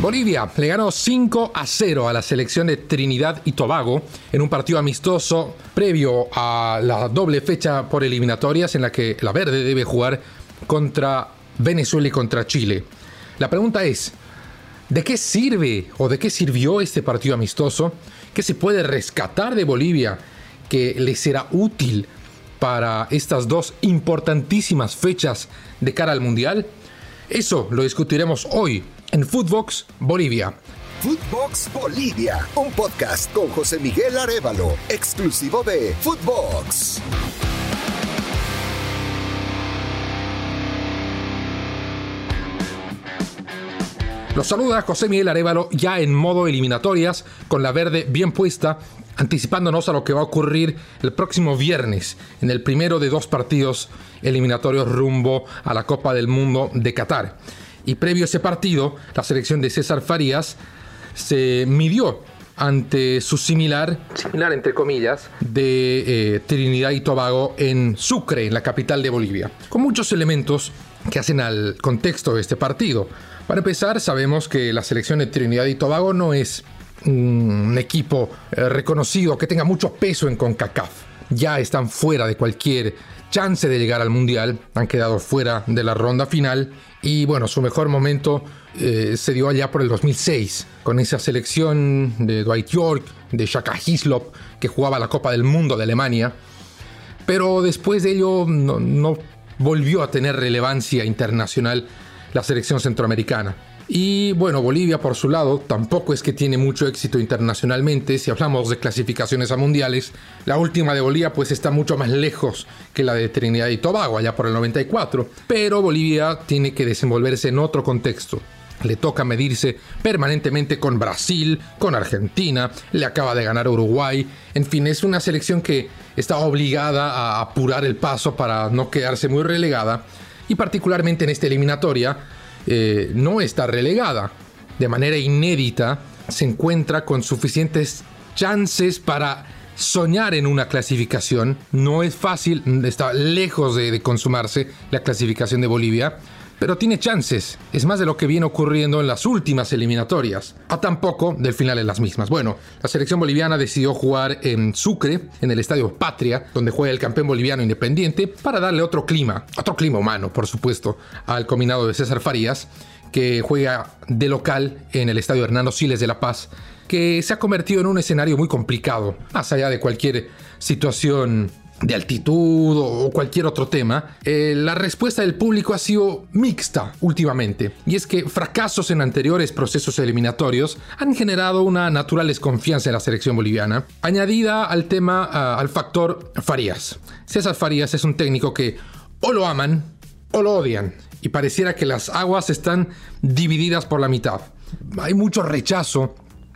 Bolivia le ganó 5 a 0 a la selección de Trinidad y Tobago en un partido amistoso previo a la doble fecha por eliminatorias en la que la verde debe jugar contra Venezuela y contra Chile. La pregunta es, ¿de qué sirve o de qué sirvió este partido amistoso? ¿Qué se puede rescatar de Bolivia que le será útil para estas dos importantísimas fechas de cara al Mundial? Eso lo discutiremos hoy en Footbox Bolivia. Footbox Bolivia, un podcast con José Miguel Arevalo, exclusivo de Footbox. Los saluda José Miguel Arevalo ya en modo eliminatorias, con la verde bien puesta, anticipándonos a lo que va a ocurrir el próximo viernes, en el primero de dos partidos eliminatorios rumbo a la Copa del Mundo de Qatar. Y previo a ese partido, la selección de César Farías se midió ante su similar, similar entre comillas, de eh, Trinidad y Tobago en Sucre, en la capital de Bolivia, con muchos elementos que hacen al contexto de este partido. Para empezar, sabemos que la selección de Trinidad y Tobago no es un equipo eh, reconocido que tenga mucho peso en CONCACAF. Ya están fuera de cualquier chance de llegar al Mundial, han quedado fuera de la ronda final y bueno, su mejor momento eh, se dio allá por el 2006, con esa selección de Dwight York, de Shaka Hislop, que jugaba la Copa del Mundo de Alemania, pero después de ello no, no volvió a tener relevancia internacional la selección centroamericana. Y bueno, Bolivia por su lado tampoco es que tiene mucho éxito internacionalmente. Si hablamos de clasificaciones a mundiales, la última de Bolivia pues está mucho más lejos que la de Trinidad y Tobago, allá por el 94. Pero Bolivia tiene que desenvolverse en otro contexto. Le toca medirse permanentemente con Brasil, con Argentina, le acaba de ganar Uruguay. En fin, es una selección que está obligada a apurar el paso para no quedarse muy relegada. Y particularmente en esta eliminatoria, eh, no está relegada. De manera inédita, se encuentra con suficientes chances para soñar en una clasificación. No es fácil, está lejos de, consumarse la clasificación de Bolivia, pero tiene chances. Es más de lo que viene ocurriendo en las últimas eliminatorias, a tampoco del final en las mismas. Bueno, la selección boliviana decidió jugar en Sucre, en el Estadio Patria, donde juega el campeón boliviano independiente, para darle otro clima, otro clima humano, por supuesto, al combinado de César Farías, que juega de local en el Estadio Hernando Siles de La Paz, que se ha convertido en un escenario muy complicado, más allá de cualquier situación de altitud o cualquier otro tema, eh, la respuesta del público ha sido mixta últimamente. Y es que fracasos en anteriores procesos eliminatorios han generado una natural desconfianza en la selección boliviana, añadida al tema, al factor Farías. César Farías es un técnico que o lo aman o lo odian. Y pareciera que las aguas están divididas por la mitad. Hay mucho rechazo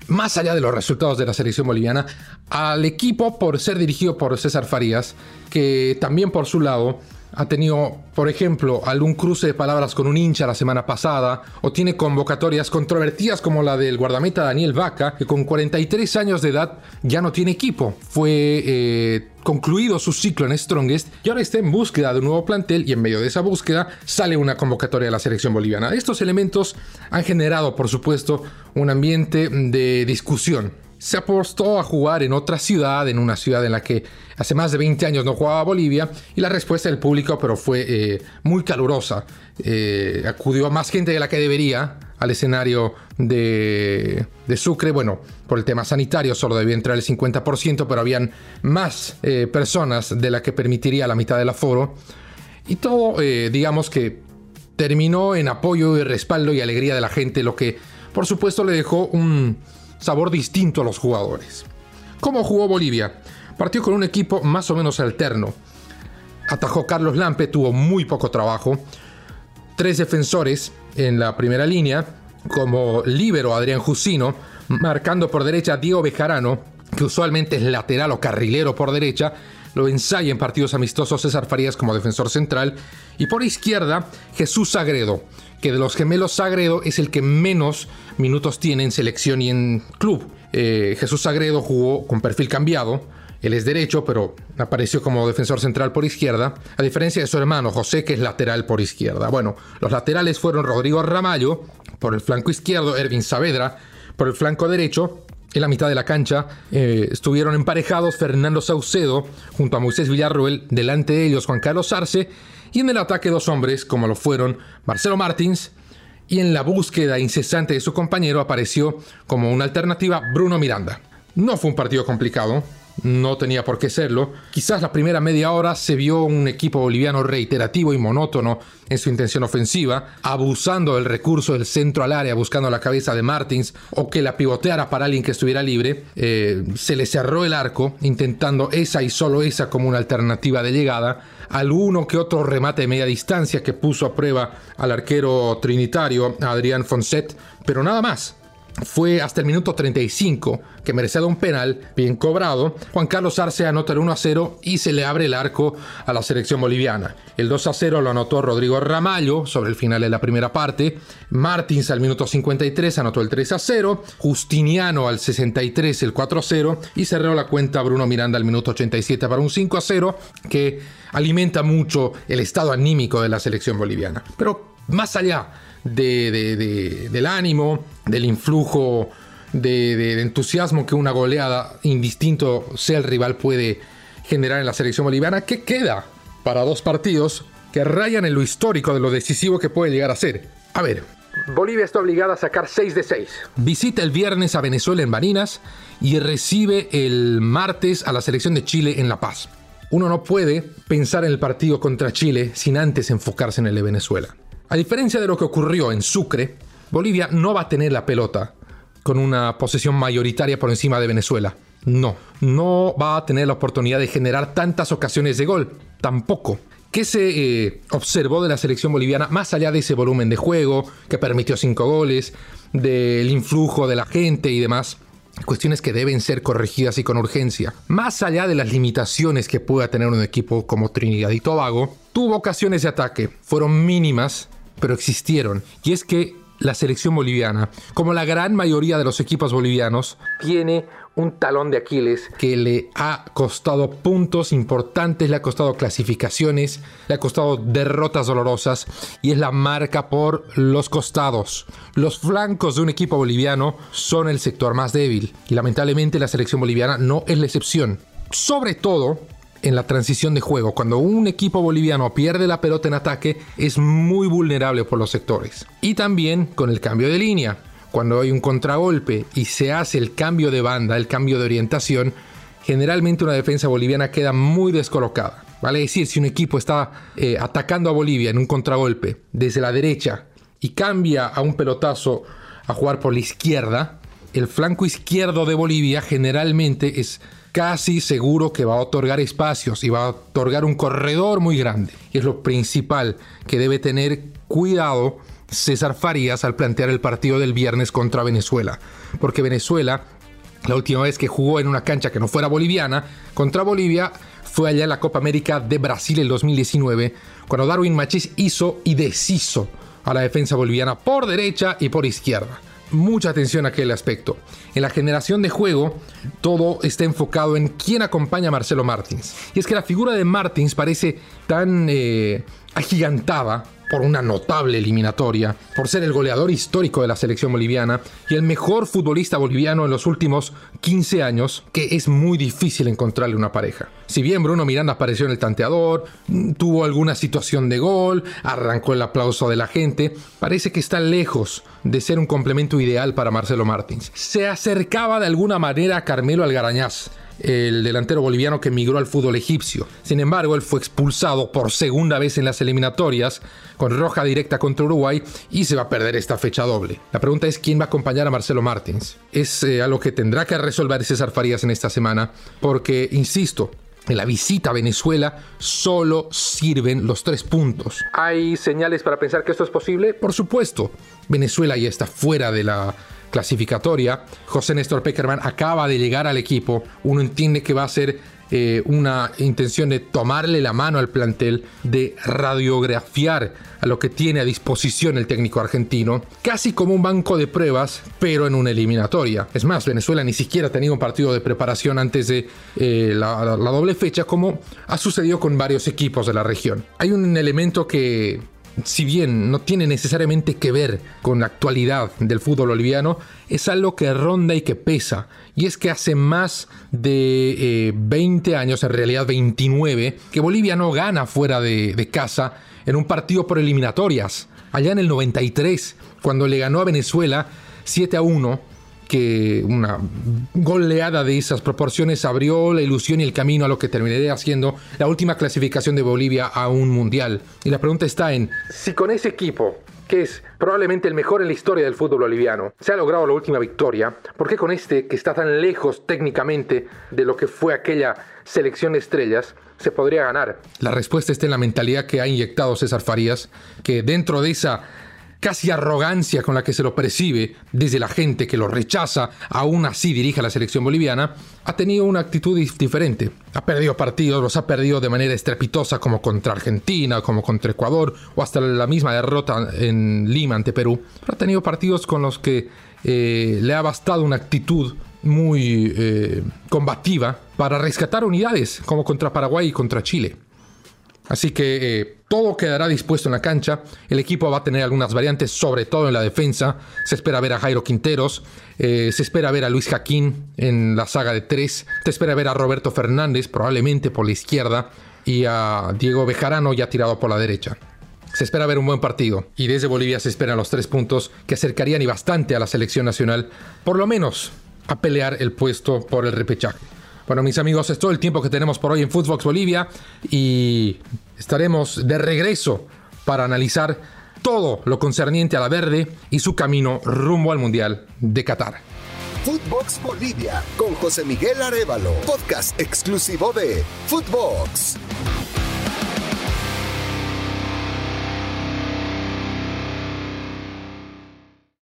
más allá de los resultados de la selección boliviana, al equipo por ser dirigido por César Farías, que también por su lado ha tenido, por ejemplo, algún cruce de palabras con un hincha la semana pasada, o tiene convocatorias controvertidas como la del guardameta Daniel Vaca, que con 43 años de edad ya no tiene equipo. Fue eh, concluido su ciclo en Strongest y ahora está en búsqueda de un nuevo plantel y en medio de esa búsqueda sale una convocatoria de la selección boliviana. Estos elementos han generado, por supuesto, un ambiente de discusión se apostó a jugar en otra ciudad, en una ciudad en la que hace más de 20 años no jugaba Bolivia, y la respuesta del público pero fue eh, muy calurosa. Eh, acudió más gente de la que debería al escenario de, Sucre. Bueno, por el tema sanitario solo debía entrar el 50%, pero habían más eh, personas de la que permitiría la mitad del aforo. Y todo, digamos que terminó en apoyo y respaldo y alegría de la gente, lo que por supuesto le dejó un sabor distinto a los jugadores. ¿Cómo jugó Bolivia? Partió con un equipo más o menos alterno. Atajó Carlos Lampe, tuvo muy poco trabajo. Tres defensores en la primera línea, como líbero Adrián Jusino, marcando por derecha Diego Bejarano, que usualmente es lateral o carrilero por derecha, lo ensaya en partidos amistosos César Farías como defensor central, y por izquierda Jesús Sagredo, que de los gemelos Sagredo es el que menos minutos tiene en selección y en club. Eh, Jesús Sagredo jugó con perfil cambiado, él es derecho, pero apareció como defensor central por izquierda, a diferencia de su hermano José, que es lateral por izquierda. Bueno, los laterales fueron Rodrigo Ramallo, por el flanco izquierdo, Ervin Saavedra por el flanco derecho. En la mitad de la cancha eh, estuvieron emparejados Fernando Saucedo junto a Moisés Villarroel, delante de ellos Juan Carlos Arce y en el ataque dos hombres como lo fueron Marcelo Martins y en la búsqueda incesante de su compañero apareció como una alternativa Bruno Miranda. No fue un partido complicado, no tenía por qué serlo. Quizás la primera media hora se vio un equipo boliviano reiterativo y monótono en su intención ofensiva, abusando del recurso del centro al área, buscando la cabeza de Martins o que la pivoteara para alguien que estuviera libre. Eh, se le cerró el arco, intentando esa y solo esa como una alternativa de llegada. Alguno que otro remate de media distancia que puso a prueba al arquero trinitario Adrián Fonset, pero nada más. Fue hasta el minuto 35 que merecía un penal bien cobrado. Juan Carlos Arce anota el 1 a 0 y se le abre el arco a la selección boliviana. El 2 a 0 lo anotó Rodrigo Ramallo sobre el final de la primera parte. Martins al minuto 53 anotó el 3 a 0. Justiniano al 63 el 4 a 0. Y cerró la cuenta Bruno Miranda al minuto 87 para un 5 a 0 que alimenta mucho el estado anímico de la selección boliviana. Pero más allá del ánimo, del influjo de, entusiasmo que una goleada, indistinto sea el rival, puede generar en la selección boliviana, ¿qué queda para dos partidos que rayan en lo histórico de lo decisivo que puede llegar a ser? A ver, Bolivia está obligada a sacar 6 de 6. Visita el viernes a Venezuela en Barinas y recibe el martes a la selección de Chile en La Paz. Uno no puede pensar en el partido contra Chile sin antes enfocarse en el de Venezuela. A diferencia de lo que ocurrió en Sucre, Bolivia no va a tener la pelota con una posesión mayoritaria por encima de Venezuela. No, no va a tener la oportunidad de generar tantas ocasiones de gol. Tampoco. ¿Qué se eh, observó de la selección boliviana más allá de ese volumen de juego que permitió cinco goles, del influjo de la gente y demás? Cuestiones que deben ser corregidas y con urgencia. Más allá de las limitaciones que pueda tener un equipo como Trinidad y Tobago, tuvo ocasiones de ataque. Fueron mínimas pero existieron. Y es que la selección boliviana, como la gran mayoría de los equipos bolivianos, tiene un talón de Aquiles que le ha costado puntos importantes, le ha costado clasificaciones, le ha costado derrotas dolorosas y es la marca por los costados. Los flancos de un equipo boliviano son el sector más débil y lamentablemente la selección boliviana no es la excepción. Sobre todo en la transición de juego. Cuando un equipo boliviano pierde la pelota en ataque, es muy vulnerable por los sectores. Y también con el cambio de línea. Cuando hay un contragolpe y se hace el cambio de banda, el cambio de orientación, generalmente una defensa boliviana queda muy descolocada. Vale decir, si un equipo está eh, atacando a Bolivia en un contragolpe desde la derecha y cambia a un pelotazo a jugar por la izquierda, el flanco izquierdo de Bolivia generalmente es casi seguro que va a otorgar espacios y va a otorgar un corredor muy grande. Y es lo principal que debe tener cuidado César Farías al plantear el partido del viernes contra Venezuela. Porque Venezuela, la última vez que jugó en una cancha que no fuera boliviana, contra Bolivia, fue allá en la Copa América de Brasil el 2019, cuando Darwin Machís hizo y deshizo a la defensa boliviana por derecha y por izquierda mucha atención a aquel aspecto. En la generación de juego, todo está enfocado en quién acompaña a Marcelo Martins. Y es que la figura de Martins parece tan eh, agigantada por una notable eliminatoria, por ser el goleador histórico de la selección boliviana y el mejor futbolista boliviano en los últimos 15 años, que es muy difícil encontrarle una pareja. Si bien Bruno Miranda apareció en el tanteador, tuvo alguna situación de gol, arrancó el aplauso de la gente, parece que está lejos de ser un complemento ideal para Marcelo Martins. Se acercaba de alguna manera a Carmelo Algarañaz, el delantero boliviano que emigró al fútbol egipcio. Sin embargo, él fue expulsado por segunda vez en las eliminatorias, con roja directa contra Uruguay, y se va a perder esta fecha doble. La pregunta es quién va a acompañar a Marcelo Martins. Es eh, algo que tendrá que resolver César Farías en esta semana, porque, insisto, en la visita a Venezuela solo sirven los tres puntos. ¿Hay señales para pensar que esto es posible? Por supuesto. Venezuela ya está fuera de la clasificatoria. José Néstor Peckerman acaba de llegar al equipo. Uno entiende que va a ser eh, una intención de tomarle la mano al plantel, de radiografiar a lo que tiene a disposición el técnico argentino, casi como un banco de pruebas, pero en una eliminatoria. Es más, Venezuela ni siquiera ha tenido un partido de preparación antes de eh, la, la doble fecha, como ha sucedido con varios equipos de la región. Hay un elemento que si bien no tiene necesariamente que ver con la actualidad del fútbol boliviano, es algo que ronda y que pesa. Y es que hace más de 20 eh, años, en realidad 29, que Bolivia no gana fuera de, de casa en un partido por eliminatorias. Allá en el 93, cuando le ganó a Venezuela 7 a 1 que una goleada de esas proporciones abrió la ilusión y el camino a lo que terminaría haciendo la última clasificación de Bolivia a un mundial. Y la pregunta está en si con ese equipo que es probablemente el mejor en la historia del fútbol boliviano, se ha logrado la última victoria, ¿por qué con este que está tan lejos técnicamente de lo que fue aquella selección de estrellas, se podría ganar? La respuesta está en la mentalidad que ha inyectado César Farías, que dentro de esa casi arrogancia con la que se lo percibe desde la gente que lo rechaza, aún así dirige a la selección boliviana, ha tenido una actitud diferente. Ha perdido partidos, los ha perdido de manera estrepitosa como contra Argentina, como contra Ecuador o hasta la misma derrota en Lima ante Perú. Pero ha tenido partidos con los que eh, le ha bastado una actitud muy eh, combativa para rescatar unidades como contra Paraguay y contra Chile. Así que eh, todo quedará dispuesto en la cancha. El equipo va a tener algunas variantes, sobre todo en la defensa. Se espera ver a Jairo Quinteros. Eh, se espera ver a Luis Jaquín en la saga de tres. Se espera ver a Roberto Fernández, probablemente por la izquierda. Y a Diego Bejarano ya tirado por la derecha. Se espera ver un buen partido. Y desde Bolivia se esperan los tres puntos que acercarían y bastante a la selección nacional. Por lo menos a pelear el puesto por el repechaje. Bueno, mis amigos, es todo el tiempo que tenemos por hoy en Footbox Bolivia y estaremos de regreso para analizar todo lo concerniente a la verde y su camino rumbo al Mundial de Qatar. Footbox Bolivia con José Miguel Arevalo, podcast exclusivo de Footbox.